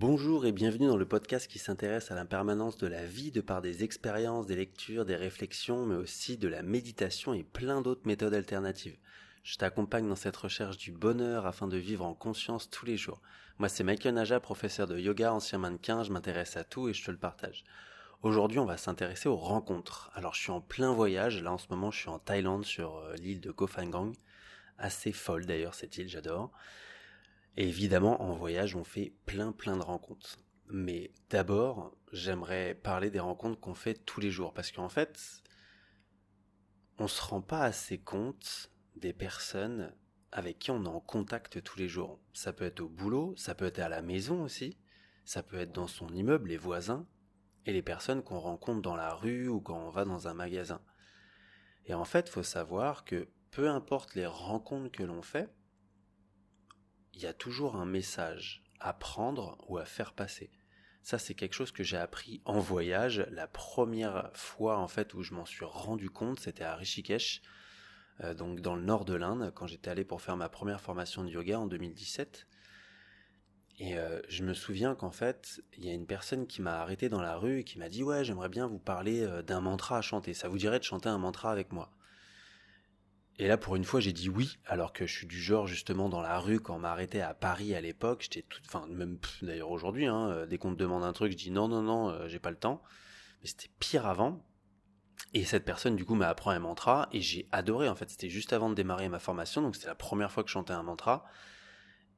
Bonjour et bienvenue dans le podcast qui s'intéresse à l'impermanence de la vie de par des expériences, des lectures, des réflexions, mais aussi de la méditation et plein d'autres méthodes alternatives. Je t'accompagne dans cette recherche du bonheur afin de vivre en conscience tous les jours. Moi c'est Michael Naja, professeur de yoga, ancien mannequin, je m'intéresse à tout et je te le partage. Aujourd'hui on va s'intéresser aux rencontres. Alors je suis en plein voyage, là en ce moment je suis en Thaïlande sur euh, l'île de Koh Phangan. Assez folle d'ailleurs cette île, j'adore. Évidemment, en voyage, on fait plein plein de rencontres. Mais d'abord, j'aimerais parler des rencontres qu'on fait tous les jours. Parce qu'en fait, on se rend pas assez compte des personnes avec qui on est en contact tous les jours. Ça peut être au boulot, ça peut être à la maison aussi, ça peut être dans son immeuble, les voisins, et les personnes qu'on rencontre dans la rue ou quand on va dans un magasin. Et en fait, faut savoir que peu importe les rencontres que l'on fait, il y a toujours un message à prendre ou à faire passer. Ça, c'est quelque chose que j'ai appris en voyage. La première fois, en fait, où je m'en suis rendu compte, c'était à Rishikesh, euh, donc dans le nord de l'Inde, quand j'étais allé pour faire ma première formation de yoga en 2017. Et euh, je me souviens qu'en fait, il y a une personne qui m'a arrêté dans la rue et qui m'a dit ouais, j'aimerais bien vous parler euh, d'un mantra à chanter. Ça vous dirait de chanter un mantra avec moi? Et là, pour une fois, j'ai dit oui, alors que je suis du genre, justement, dans la rue, quand on m'arrêtait à Paris à l'époque, j'étais tout, enfin, même d'ailleurs aujourd'hui, hein, euh, dès qu'on me demande un truc, je dis non, non, non, euh, j'ai pas le temps. Mais c'était pire avant. Et cette personne, du coup, m'a appris un mantra, et j'ai adoré, en fait. C'était juste avant de démarrer ma formation, donc c'était la première fois que je chantais un mantra.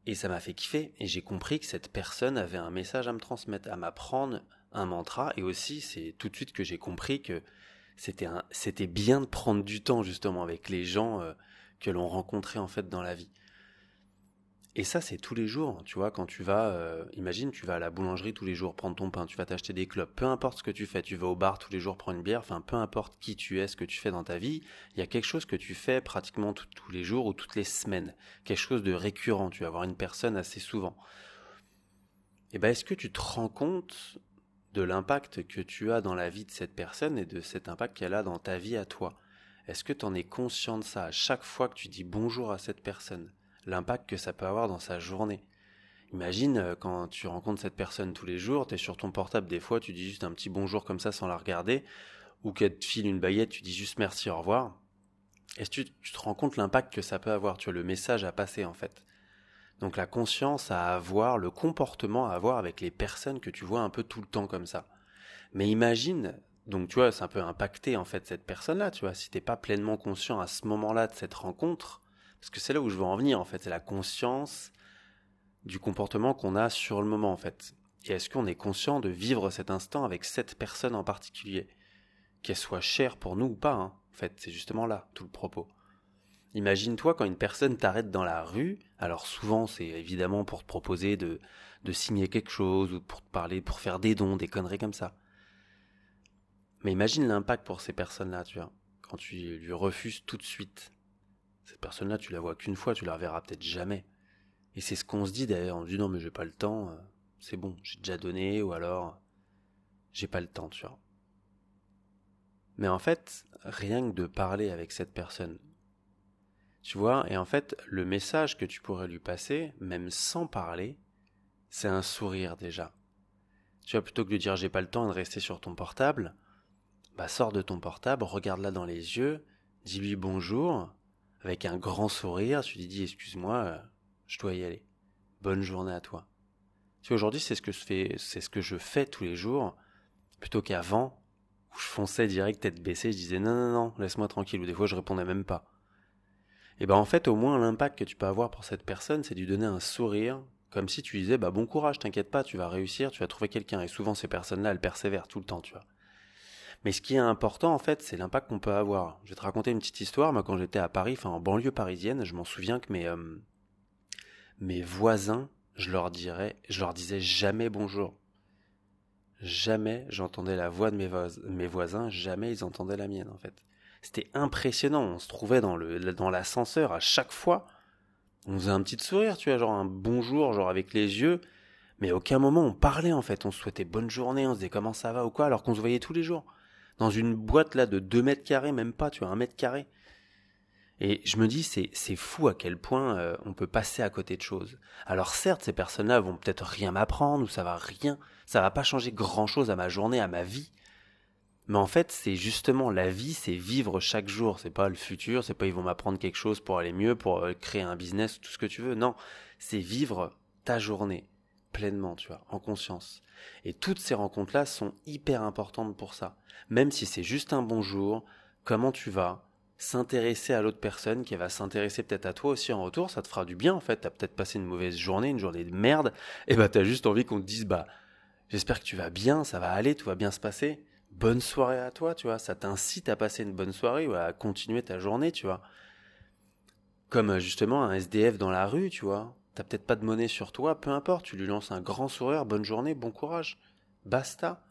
Et ça m'a fait kiffer, et j'ai compris que cette personne avait un message à me transmettre, à m'apprendre un mantra, et aussi, c'est tout de suite que j'ai compris que c'était bien de prendre du temps justement avec les gens euh, que l'on rencontrait en fait dans la vie. Et ça, c'est tous les jours, tu vois, quand tu vas, euh, imagine, tu vas à la boulangerie tous les jours prendre ton pain, tu vas t'acheter des clopes, peu importe ce que tu fais, tu vas au bar tous les jours prendre une bière, enfin, peu importe qui tu es, ce que tu fais dans ta vie, il y a quelque chose que tu fais pratiquement tous les jours ou toutes les semaines, quelque chose de récurrent, tu vas voir une personne assez souvent. Et eh ben, est-ce que tu te rends compte de l'impact que tu as dans la vie de cette personne et de cet impact qu'elle a dans ta vie à toi. Est-ce que tu en es conscient de ça à chaque fois que tu dis bonjour à cette personne? L'impact que ça peut avoir dans sa journée. Imagine euh, quand tu rencontres cette personne tous les jours, tu es sur ton portable des fois, tu dis juste un petit bonjour comme ça sans la regarder, ou qu'elle te file une baguette, tu dis juste merci, au revoir. Est-ce que tu te rends compte l'impact que ça peut avoir? Tu as le message à passer en fait. Donc la conscience à avoir, le comportement à avoir avec les personnes que tu vois un peu tout le temps comme ça. Mais imagine, donc tu vois, c'est un peu impacté en fait cette personne-là, tu vois, si t'es pas pleinement conscient à ce moment-là de cette rencontre, parce que c'est là où je veux en venir en fait, c'est la conscience du comportement qu'on a sur le moment en fait. Et est-ce qu'on est conscient de vivre cet instant avec cette personne en particulier, qu'elle soit chère pour nous ou pas, hein, en fait, c'est justement là tout le propos. Imagine-toi quand une personne t'arrête dans la rue, alors souvent c'est évidemment pour te proposer de, signer quelque chose ou pour te parler, pour faire des dons, des conneries comme ça. Mais imagine l'impact pour ces personnes-là, tu vois, quand tu lui refuses tout de suite. Cette personne-là, tu la vois qu'une fois, tu la reverras peut-être jamais. Et c'est ce qu'on se dit d'ailleurs, on dit non mais j'ai pas le temps, euh, c'est bon, j'ai déjà donné, ou alors j'ai pas le temps, tu vois. Mais en fait, rien que de parler avec cette personne, tu vois, et en fait, le message que tu pourrais lui passer, même sans parler, c'est un sourire déjà. Tu vois, plutôt que de dire j'ai pas le temps et de rester sur ton portable, bah sors de ton portable, regarde-la dans les yeux, dis-lui bonjour, avec un grand sourire, tu lui dis excuse-moi, euh, je dois y aller. Bonne journée à toi. Tu vois, aujourd'hui, c'est ce que je fais, c'est ce que je fais tous les jours, plutôt qu'avant, où je fonçais direct tête baissée, je disais non, non, non, laisse-moi tranquille, ou des fois je répondais même pas. Et ben en fait, au moins l'impact que tu peux avoir pour cette personne, c'est de lui donner un sourire, comme si tu disais bah bon courage, t'inquiète pas, tu vas réussir, tu vas trouver quelqu'un. Et souvent ces personnes-là, elles persévèrent tout le temps, tu vois. Mais ce qui est important en fait, c'est l'impact qu'on peut avoir. Je vais te raconter une petite histoire. Moi, quand j'étais à Paris, enfin en banlieue parisienne, je m'en souviens que mes euh, mes voisins, je leur dirais, je leur disais jamais bonjour. Jamais j'entendais la voix de mes, mes voisins, jamais ils entendaient la mienne en fait. C'était impressionnant. On se trouvait dans le dans l'ascenseur à chaque fois. On faisait un petit sourire, tu vois, genre un bonjour, genre avec les yeux. Mais aucun moment on parlait en fait. On se souhaitait bonne journée, on se disait comment ça va ou quoi, alors qu'on se voyait tous les jours. Dans une boîte là de 2 mètres carrés, même pas, tu vois, un mètre carré. Et je me dis, c'est, c'est fou à quel point euh, on peut passer à côté de choses. Alors certes, ces personnes-là vont peut-être rien m'apprendre, ou ça va rien, ça va pas changer grand-chose à ma journée, à ma vie. Mais en fait, c'est justement la vie, c'est vivre chaque jour. C'est pas le futur, c'est pas ils vont m'apprendre quelque chose pour aller mieux, pour euh, créer un business, tout ce que tu veux. Non, c'est vivre ta journée pleinement, tu vois, en conscience. Et toutes ces rencontres-là sont hyper importantes pour ça. Même si c'est juste un bonjour, comment tu vas, s'intéresser à l'autre personne qui va s'intéresser peut-être à toi aussi en retour, ça te fera du bien en fait. T'as peut-être passé une mauvaise journée, une journée de merde, et bah t'as juste envie qu'on te dise bah j'espère que tu vas bien, ça va aller, tout va bien se passer. Bonne soirée à toi, tu vois. Ça t'incite à passer une bonne soirée ou à continuer ta journée, tu vois. Comme justement un SDF dans la rue, tu vois. T'as peut-être pas de monnaie sur toi, peu importe, tu lui lances un grand sourire, bonne journée, bon courage. Basta.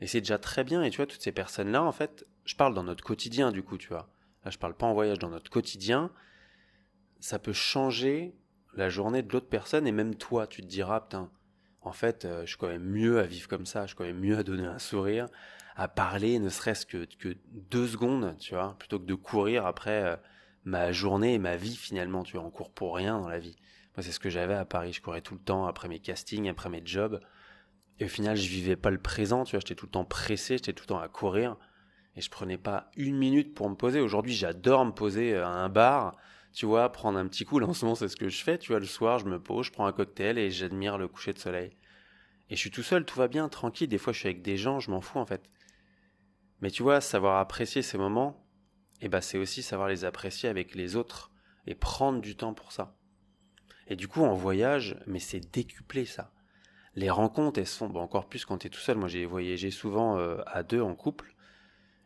Et c'est déjà très bien. Et tu vois, toutes ces personnes-là, en fait, je parle dans notre quotidien, du coup, tu vois là je parle pas en voyage, dans notre quotidien, ça peut changer la journée de l'autre personne et même toi, tu te diras, putain, en fait, euh, je suis quand même mieux à vivre comme ça, je suis quand même mieux à donner un sourire, à parler, ne serait-ce que, deux secondes, tu vois, plutôt que de courir après euh, ma journée et ma vie finalement, tu vois, on court pour rien dans la vie. Moi, c'est ce que j'avais à Paris, je courais tout le temps après mes castings, après mes jobs, et au final, je vivais pas le présent, tu vois, j'étais tout le temps pressé, j'étais tout le temps à courir, et je prenais pas une minute pour me poser. Aujourd'hui, j'adore me poser euh, à un bar, tu vois, prendre un petit coup. Là, en ce moment, c'est ce que je fais, tu vois, le soir, je me pose, je prends un cocktail et j'admire le coucher de soleil. Et je suis tout seul, tout va bien, tranquille. Des fois, je suis avec des gens, je m'en fous en fait. Mais tu vois, savoir apprécier ces moments, eh ben, c'est aussi savoir les apprécier avec les autres et prendre du temps pour ça. Et du coup, en voyage, mais c'est décuplé ça. Les rencontres, elles sont bon, encore plus quand tu es tout seul. Moi, j'ai voyagé souvent euh, à deux en couple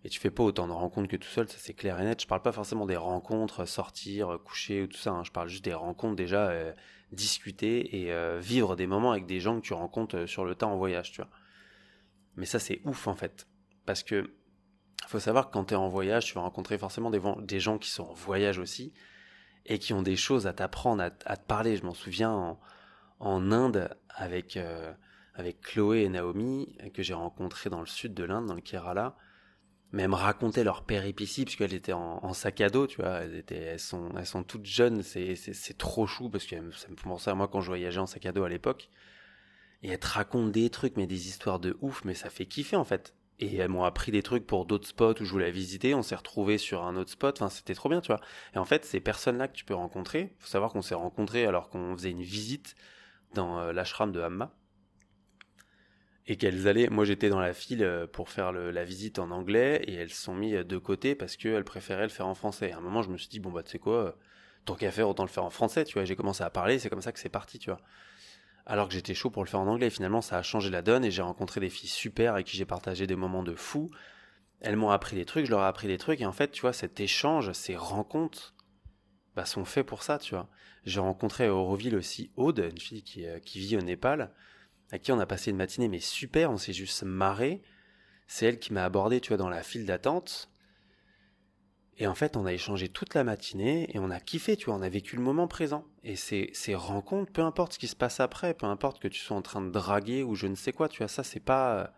et tu fais pas autant de rencontres que tout seul, ça c'est clair et net. Je parle pas forcément des rencontres, sortir, coucher ou tout ça. Hein. Je parle juste des rencontres déjà, euh, discuter et euh, vivre des moments avec des gens que tu rencontres euh, sur le temps en voyage, tu vois. Mais ça c'est ouf en fait, parce que faut savoir que quand tu es en voyage, tu vas rencontrer forcément des, gens qui sont en voyage aussi et qui ont des choses à t'apprendre, à, te parler. Je m'en souviens en, en, Inde avec avec Chloé et Naomi que j'ai rencontré dans le sud de l'Inde, dans le Kerala même raconter leur péripéties parce qu'elles étaient en, sac à dos, tu vois. Elles étaient, elles sont, elles sont toutes jeunes. C'est, c'est, trop chou parce que ça me fait penser à moi quand je voyageais en sac à dos à l'époque. Et elles te racontent des trucs, mais des histoires de ouf, mais ça fait kiffer en fait. Et elles m'ont appris des trucs pour d'autres spots où je voulais visiter. On s'est retrouvés sur un autre spot. Enfin, c'était trop bien, tu vois. Et en fait, ces personnes-là que tu peux rencontrer, faut savoir qu'on s'est rencontrés alors qu'on faisait une visite dans euh, l'ashram de Hamma et qu'elles allaient. Moi, j'étais dans la file euh, pour faire la visite en anglais et elles se sont mis euh, de côté parce qu'elles préféraient le faire en français. À un moment, je me suis dit bon bah tu sais quoi, euh, tant qu'à faire autant le faire en français, tu vois. J'ai commencé à parler, c'est comme ça que c'est parti, tu vois. Alors que j'étais chaud pour le faire en anglais. Finalement, ça a changé la donne et j'ai rencontré des filles super avec qui j'ai partagé des moments de fou. Elles m'ont appris des trucs, je leur ai appris des trucs et en fait, tu vois, cet échange, ces rencontres, bah, sont faits pour ça, tu vois. J'ai rencontré à Auroville aussi Aude, une fille qui, qui vit au Népal à qui on a passé une matinée, mais super, on s'est juste marré. C'est elle qui m'a abordé, tu vois, dans la file d'attente. Et en fait, on a échangé toute la matinée et on a kiffé, tu vois, on a vécu le moment présent. Et ces, ces rencontres, peu importe ce qui se passe après, peu importe que tu sois en train de draguer ou je ne sais quoi, tu vois, ça c'est pas...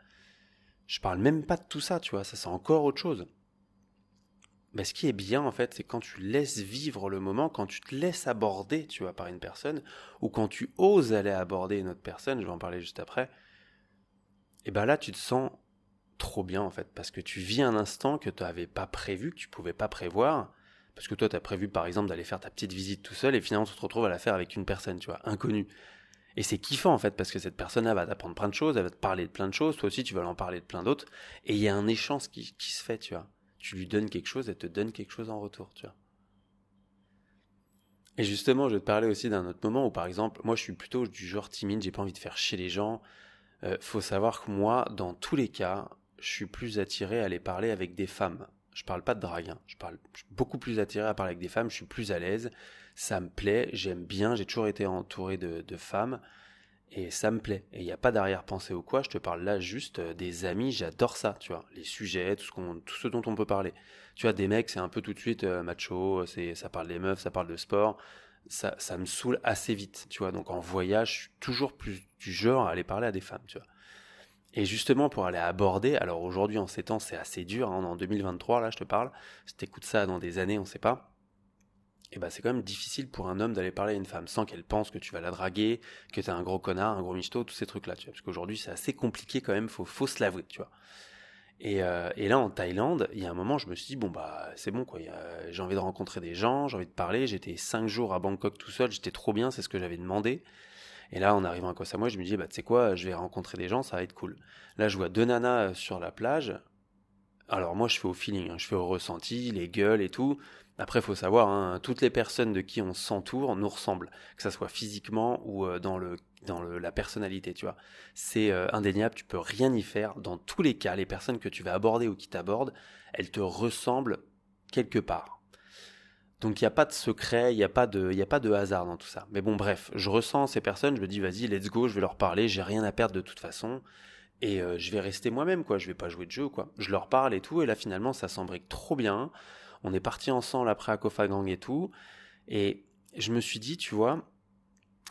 Je parle même pas de tout ça, tu vois, ça c'est encore autre chose. Mais ce qui est bien en fait, c'est quand tu laisses vivre le moment, quand tu te laisses aborder, tu vois, par une personne, ou quand tu oses aller aborder une autre personne, je vais en parler juste après, et ben là tu te sens trop bien en fait, parce que tu vis un instant que tu n'avais pas prévu, que tu pouvais pas prévoir, parce que toi tu as prévu par exemple d'aller faire ta petite visite tout seul, et finalement tu te retrouves à la faire avec une personne, tu vois, inconnue. Et c'est kiffant en fait, parce que cette personne-là va t'apprendre plein de choses, elle va te parler de plein de choses, toi aussi tu vas en parler de plein d'autres, et il y a un échange qui, qui se fait, tu vois tu lui donnes quelque chose, elle te donne quelque chose en retour, tu vois. Et justement, je vais te parler aussi d'un autre moment où, par exemple, moi, je suis plutôt du genre timide, j'ai pas envie de faire chier les gens. Euh, faut savoir que moi, dans tous les cas, je suis plus attiré à aller parler avec des femmes. Je parle pas de drague, hein. je parle suis beaucoup plus attiré à parler avec des femmes, je suis plus à l'aise, ça me plaît, j'aime bien, j'ai toujours été entouré de femmes. Et ça me plaît. Et il n'y a pas d'arrière-pensée ou quoi. Je te parle là juste euh, des amis. J'adore ça, tu vois. Les sujets, tout ce, qu'on, tout ce dont on peut parler. Tu vois, des mecs, c'est un peu tout de suite euh, macho. C'est, ça parle des meufs, ça parle de sport. Ça, ça me saoule assez vite, tu vois. Donc en voyage, je suis toujours plus du genre à aller parler à des femmes, tu vois. Et justement, pour aller aborder, alors aujourd'hui, en ces temps, c'est assez dur. Hein, en 2023, là, je te parle. Si t'écoutes ça dans des années, on sait pas. Et bah c'est quand même difficile pour un homme d'aller parler à une femme sans qu'elle pense que tu vas la draguer, que t'es un gros connard, un gros michto, tous ces trucs-là, tu vois. Parce qu'aujourd'hui, c'est assez compliqué quand même, faut, faut se l'avouer, tu vois. Et, euh, et, là, en Thaïlande, il y a un moment, je me suis dit, bon, bah, c'est bon, quoi. J'ai envie de rencontrer des gens, j'ai envie de parler. J'étais cinq jours à Bangkok tout seul, j'étais trop bien, c'est ce que j'avais demandé. Et là, en arrivant à Koh Samui, je me dis, bah, tu sais quoi, je vais rencontrer des gens, ça va être cool. Là, je vois deux nanas sur la plage. Alors, moi, je fais au feeling, hein. je fais au ressenti, les gueules et tout. Après, il faut savoir, hein, toutes les personnes de qui on s'entoure nous ressemblent, que ça soit physiquement ou euh, dans le dans la personnalité, tu vois. C'est euh, indéniable, tu peux rien y faire. Dans tous les cas, les personnes que tu vas aborder ou qui t'abordent, elles te ressemblent quelque part. Donc il n'y a pas de secret, il n'y a pas de, a pas de hasard dans tout ça. Mais bon, bref, je ressens ces personnes, je me dis vas-y, let's go, je vais leur parler, j'ai rien à perdre de toute façon. Et euh, je vais rester moi-même, quoi. Je vais pas jouer de jeu, quoi. Je leur parle et tout, et là finalement ça s'embrique trop bien. On est parti ensemble après à et tout. Et je me suis dit, tu vois,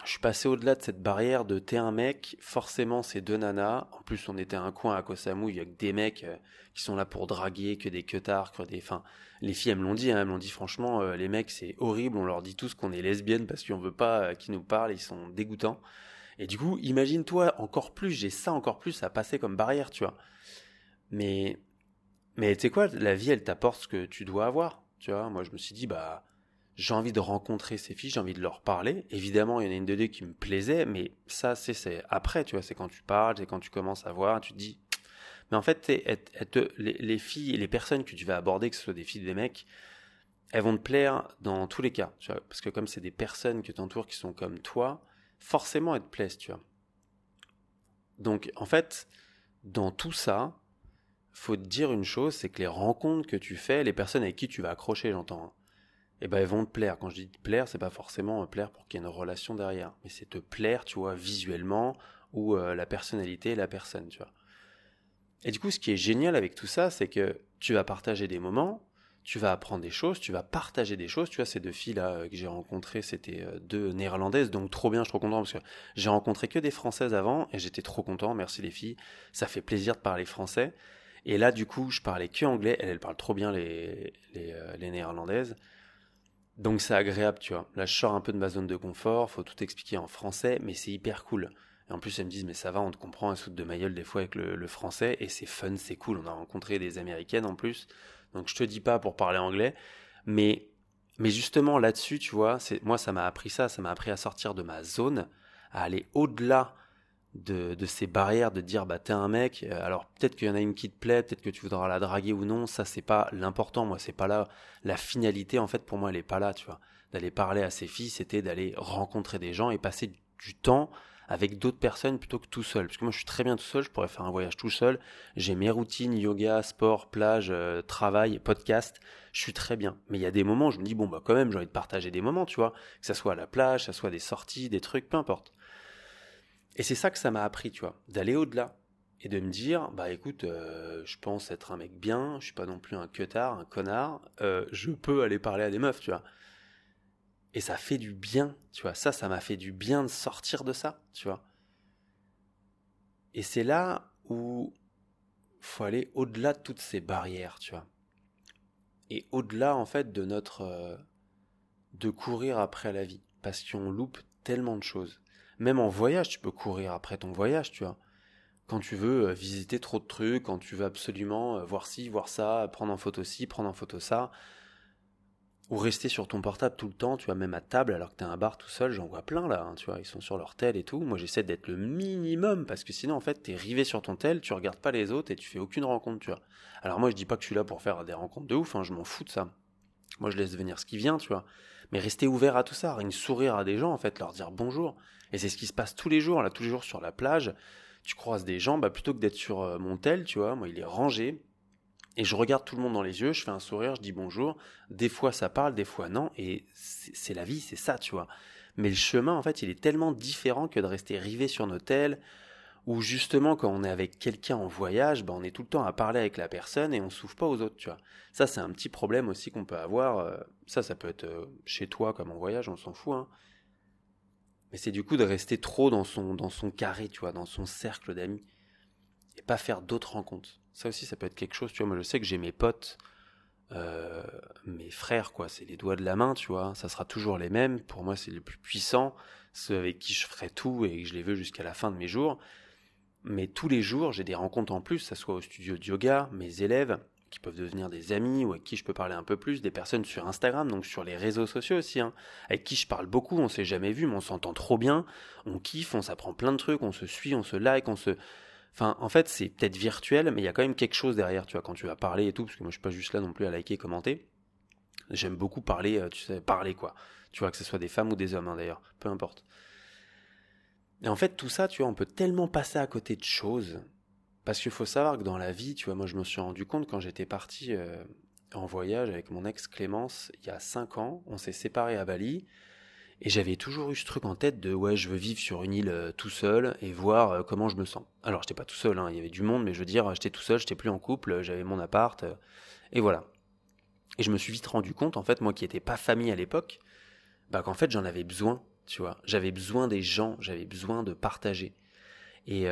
je suis passé au-delà de cette barrière de t'es un mec, forcément c'est deux nanas. En plus, on était un coin à Koh il y a que des mecs euh, qui sont là pour draguer, que des queutards, que des. Enfin, les filles, elles me l'ont dit, hein, elles m'ont dit franchement, euh, les mecs, c'est horrible, on leur dit tous qu'on est lesbiennes parce qu'on veut pas euh, qu'ils nous parlent, ils sont dégoûtants. Et du coup, imagine-toi encore plus, j'ai ça encore plus à passer comme barrière, tu vois. Mais mais tu sais quoi, la vie, elle t'apporte ce que tu dois avoir. Tu vois, moi, je me suis dit, bah, j'ai envie de rencontrer ces filles, j'ai envie de leur parler. Évidemment, il y en a une de deux qui me plaisait, mais ça, c'est après, tu vois, c'est quand tu parles, c'est quand tu commences à voir, tu te dis. Mais en fait, les, les, filles, les personnes que tu vas aborder, que ce soit des filles ou des mecs, elles vont te plaire dans tous les cas, parce que comme c'est des personnes que t'entoures qui sont comme toi, forcément elles te plaisent, tu vois. Donc, en fait, dans tout ça, faut te dire une chose, c'est que les rencontres que tu fais, les personnes avec qui tu vas accrocher, j'entends, eh ben elles vont te plaire. Quand je dis te plaire, c'est pas forcément plaire pour qu'il y ait une relation derrière, mais c'est te plaire, tu vois, visuellement ou euh, la personnalité et la personne, tu vois. Et du coup, ce qui est génial avec tout ça, c'est que tu vas partager des moments, tu vas apprendre des choses, tu vas partager des choses. Tu vois, ces deux filles là euh, que j'ai rencontrées, c'était euh, deux néerlandaises, donc trop bien, je suis trop content parce que j'ai rencontré que des françaises avant et j'étais trop content. Merci les filles, ça fait plaisir de parler français. Et là, du coup, je parlais que anglais. Elle, elle parle trop bien les, euh, les néerlandaises. Donc c'est agréable, tu vois. Là, je sors un peu de ma zone de confort, faut tout expliquer en français, mais c'est hyper cool. Et en plus, elles me disent, mais ça va, on te comprend un soude de ma des fois avec le, français, et c'est fun, c'est cool. On a rencontré des américaines en plus. Donc je te dis pas pour parler anglais, mais, mais justement là-dessus, tu vois, moi, ça m'a appris ça, ça m'a appris à sortir de ma zone, à aller au-delà de, ces barrières de dire bah t'es un mec euh, alors peut-être qu'il y en a une qui te plaît peut-être que tu voudras la draguer ou non ça c'est pas l'important. Moi c'est pas là la finalité en fait pour moi elle est pas là tu vois. D'aller parler à ces filles c'était d'aller rencontrer des gens et passer du temps avec d'autres personnes plutôt que tout seul. Parce que moi je suis très bien tout seul je pourrais faire un voyage tout seul. J'ai mes routines yoga sport plage euh, travail podcast je suis très bien. Mais il y a des moments où je me dis bon bah quand même j'ai envie de partager des moments tu vois. Que ça soit à la plage que ça soit des sorties des trucs peu importe et c'est ça que ça m'a appris, tu vois, d'aller au-delà et de me dire, bah écoute, euh, je pense être un mec bien, je suis pas non plus un queutard, un connard, euh, je peux aller parler à des meufs, tu vois. Et ça fait du bien, tu vois. Ça, ça m'a fait du bien de sortir de ça, tu vois. Et c'est là où faut aller au-delà de toutes ces barrières, tu vois. Et au-delà, en fait, de notre. Euh, de courir après la vie. Parce qu'on loupe tellement de choses. Même en voyage, tu peux courir après ton voyage, tu vois. Quand tu veux euh, visiter trop de trucs, quand tu veux absolument euh, voir ci, voir ça, prendre en photo ci, prendre en photo ça, ou rester sur ton portable tout le temps, tu vois, même à table alors que t'es à un bar tout seul, j'en vois plein là, hein, tu vois, ils sont sur leur tel et tout. Moi j'essaie d'être le minimum parce que sinon en fait t'es rivé sur ton tel, tu regardes pas les autres et tu fais aucune rencontre, tu vois. Alors moi je dis pas que je suis là pour faire des rencontres de ouf, hein, je m'en fous de ça. Moi je laisse venir ce qui vient, tu vois. Mais rester ouvert à tout ça, rien sourire à des gens en fait, leur dire bonjour. Et c'est ce qui se passe tous les jours, là, tous les jours sur la plage. Tu croises des gens, bah, plutôt que d'être sur euh, mon tel, tu vois, moi, il est rangé. Et je regarde tout le monde dans les yeux, je fais un sourire, je dis bonjour. Des fois, ça parle, des fois, non. Et c'est la vie, c'est ça, tu vois. Mais le chemin, en fait, il est tellement différent que de rester rivé sur nos tels, ou justement, quand on est avec quelqu'un en voyage, bah, on est tout le temps à parler avec la personne et on s'ouvre pas aux autres, tu vois. Ça, c'est un petit problème aussi qu'on peut avoir. Euh, ça, ça peut être euh, chez toi comme en voyage, on s'en fout, hein. Mais c'est du coup de rester trop dans son, dans son carré, tu vois, dans son cercle d'amis. Et pas faire d'autres rencontres. Ça aussi, ça peut être quelque chose, tu vois. Moi, je sais que j'ai mes potes euh, mes frères, quoi. C'est les doigts de la main, tu vois. Ça sera toujours les mêmes. Pour moi, c'est les plus puissants, ceux avec qui je ferai tout et que je les veux jusqu'à la fin de mes jours. Mais tous les jours, j'ai des rencontres en plus, ça soit au studio de yoga, mes élèves, qui peuvent devenir des amis ou avec qui je peux parler un peu plus, des personnes sur Instagram, donc sur les réseaux sociaux aussi, hein, avec qui je parle beaucoup, on s'est jamais vu, mais on s'entend trop bien, on kiffe, on s'apprend plein de trucs, on se suit, on se like, on se... Enfin, en fait, c'est peut-être virtuel, mais il y a quand même quelque chose derrière, tu vois, quand tu vas parler et tout, parce que moi, je suis pas juste là non plus à liker, commenter. J'aime beaucoup parler, euh, tu sais, parler, quoi. Tu vois, que ce soit des femmes ou des hommes, hein, d'ailleurs, peu importe. Et en fait, tout ça, tu vois, on peut tellement passer à côté de choses. Parce qu'il faut savoir que dans la vie, tu vois, moi, je me suis rendu compte quand j'étais parti euh, en voyage avec mon ex Clémence, il y a 5 ans, on s'est séparés à Bali. Et j'avais toujours eu ce truc en tête de ouais, je veux vivre sur une île euh, tout seul et voir euh, comment je me sens. Alors j'étais pas tout seul, hein, il y avait du monde, mais je veux dire, j'étais tout seul, j'étais plus en couple, j'avais mon appart, et voilà. Et je me suis vite rendu compte, en fait, moi qui n'étais pas famille à l'époque, bah qu'en fait j'en avais besoin, tu vois. J'avais besoin des gens, j'avais besoin de partager. Et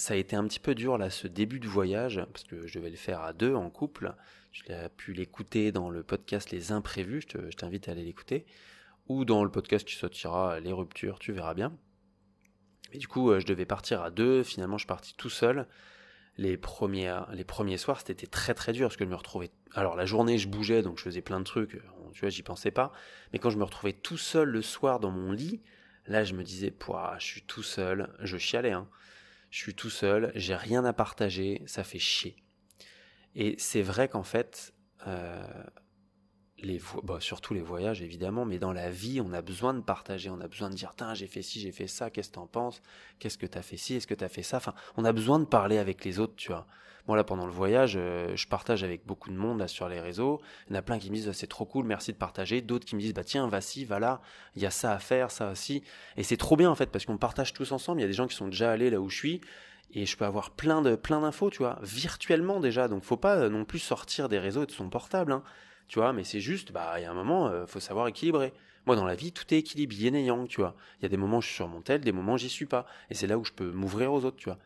ça a été un petit peu dur là, ce début de voyage, parce que je devais le faire à deux en couple. Je l'ai pu l'écouter dans le podcast Les Imprévus, je t'invite à aller l'écouter ou dans le podcast qui sortira les ruptures, tu verras bien. Et du coup, euh, je devais partir à deux. Finalement, je suis parti tout seul. Les premiers, les premiers soirs, c'était très très dur parce que je me retrouvais. Alors la journée, je bougeais, donc je faisais plein de trucs. Euh, tu vois, j'y pensais pas. Mais quand je me retrouvais tout seul le soir dans mon lit, là, je me disais, Pouah, je suis tout seul. Je chialais. Hein. Je suis tout seul. J'ai rien à partager. Ça fait chier. Et c'est vrai qu'en fait, euh, les bah, surtout les voyages évidemment, mais dans la vie, on a besoin de partager, on a besoin de dire, tiens, j'ai fait ci, j'ai fait ça, qu'est-ce que t'en penses? Qu'est-ce que t'as fait ci, est-ce que t'as fait ça? Enfin, on a besoin de parler avec les autres, tu vois. Moi là, pendant le voyage, euh, je partage avec beaucoup de monde là sur les réseaux. Il y en a plein qui me disent, c'est trop cool, merci de partager. D'autres qui me disent, bah tiens, vas-y, va là, il y a ça à faire, ça aussi. Et c'est trop bien en fait, parce qu'on partage tous ensemble. Il y a des gens qui sont déjà allés là où je suis et je peux avoir plein de plein d'infos, tu vois, virtuellement déjà. Donc faut pas non plus sortir des réseaux de son portable. Hein tu vois, mais c'est juste, bah, il y a un moment, euh, faut savoir équilibrer. Moi, dans la vie, tout est équilibre, yin et yang, tu vois. Il y a des moments où je suis sur mon tel, des moments où j'y suis pas. Et c'est là où je peux m'ouvrir aux autres, tu vois.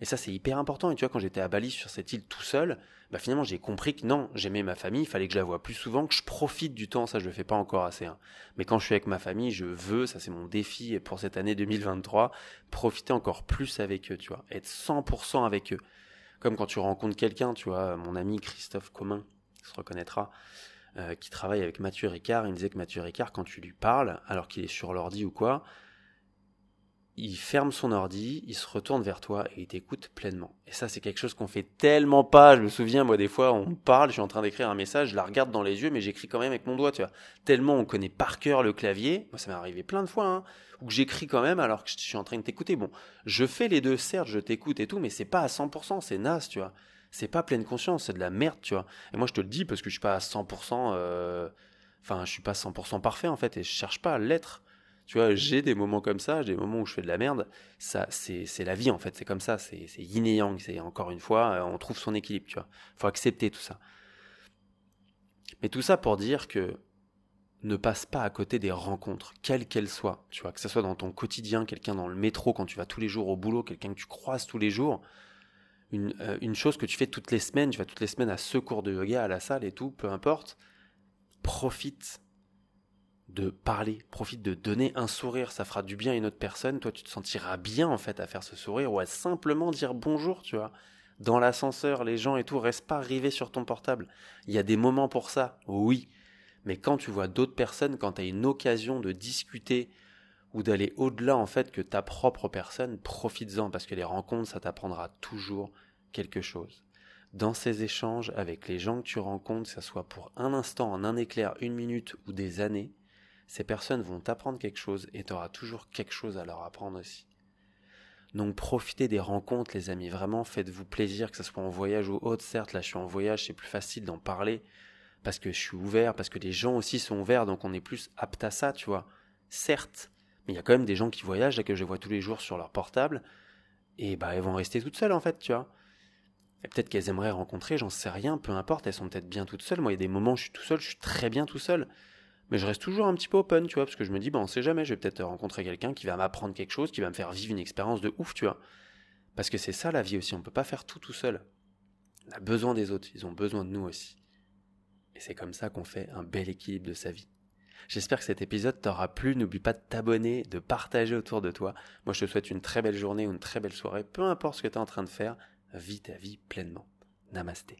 Et ça, c'est hyper important. Et tu vois, quand j'étais à Bali sur cette île tout seul, bah, finalement, j'ai compris que non, j'aimais ma famille, il fallait que je la voie plus souvent, que je profite du temps. Ça, je le fais pas encore assez. Hein. Mais quand je suis avec ma famille, je veux, ça c'est mon défi pour cette année 2023, profiter encore plus avec eux, tu vois. Être 100% avec eux. Comme quand tu rencontres quelqu'un, tu vois, mon ami Christophe Commun, se reconnaîtra, euh, qui travaille avec Mathieu Ricard. Il me disait que Mathieu Ricard, quand tu lui parles, alors qu'il est sur l'ordi ou quoi, il ferme son ordi, il se retourne vers toi et il t'écoute pleinement. Et ça, c'est quelque chose qu'on fait tellement pas. Je me souviens, moi, des fois, on parle, je suis en train d'écrire un message, je la regarde dans les yeux, mais j'écris quand même avec mon doigt, tu vois. Tellement on connaît par cœur le clavier. Moi, ça m'est arrivé plein de fois, hein, où j'écris quand même alors que je suis en train de t'écouter. Bon, je fais les deux, certes, je t'écoute et tout, mais c'est pas à 100%, c'est naze, tu vois c'est pas pleine conscience, c'est de la merde, tu vois. Et moi, je te le dis parce que je suis pas à 100%, euh, enfin, je suis pas 100% parfait, en fait, et je cherche pas à l'être. Tu vois, j'ai des moments comme ça, j'ai des moments où je fais de la merde. Ça, c'est, la vie, en fait, c'est comme ça, c'est, yin et yang, c'est encore une fois, euh, on trouve son équilibre, tu vois. Faut accepter tout ça. Mais tout ça pour dire que ne passe pas à côté des rencontres, quelles qu'elles soient, tu vois, que ce soit dans ton quotidien, quelqu'un dans le métro quand tu vas tous les jours au boulot, quelqu'un que tu croises tous les jours, euh, une, chose que tu fais toutes les semaines, tu vas toutes les semaines à ce cours de yoga, à la salle et tout, peu importe, profite de parler, profite de donner un sourire, ça fera du bien à une autre personne, toi tu te sentiras bien en fait à faire ce sourire ou à simplement dire bonjour, tu vois. Dans l'ascenseur, les gens et tout, reste pas rivés sur ton portable. Il y a des moments pour ça, oui. Mais quand tu vois d'autres personnes, quand tu as une occasion de discuter, ou d'aller au-delà en fait que ta propre personne, profites-en parce que les rencontres, ça t'apprendra toujours quelque chose. Dans ces échanges avec les gens que tu rencontres, que ce soit pour un instant, en un éclair, une minute ou des années, ces personnes vont t'apprendre quelque chose et tu auras toujours quelque chose à leur apprendre aussi. Donc profitez des rencontres les amis, vraiment faites-vous plaisir, que ce soit en voyage ou autre. Certes, là je suis en voyage, c'est plus facile d'en parler parce que je suis ouvert, parce que les gens aussi sont ouverts, donc on est plus apte à ça, tu vois. Certes, mais il y a quand même des gens qui voyagent, là, que je vois tous les jours sur leur portable, et bah elles vont rester toutes seules en fait, tu vois. Et peut-être qu'elles aimeraient rencontrer, j'en sais rien, peu importe, elles sont peut-être bien toutes seules. Moi, il y a des moments où je suis tout seul, je suis très bien tout seul. Mais je reste toujours un petit peu open, tu vois, parce que je me dis, bah on sait jamais, je vais peut-être rencontrer quelqu'un qui va m'apprendre quelque chose, qui va me faire vivre une expérience de ouf, tu vois. Parce que c'est ça la vie aussi, on peut pas faire tout tout seul. On a besoin des autres, ils ont besoin de nous aussi. Et c'est comme ça qu'on fait un bel équilibre de sa vie. J'espère que cet épisode t'aura plu. N'oublie pas de t'abonner, de partager autour de toi. Moi, je te souhaite une très belle journée ou une très belle soirée. Peu importe ce que tu es en train de faire, vis ta vie pleinement. Namasté.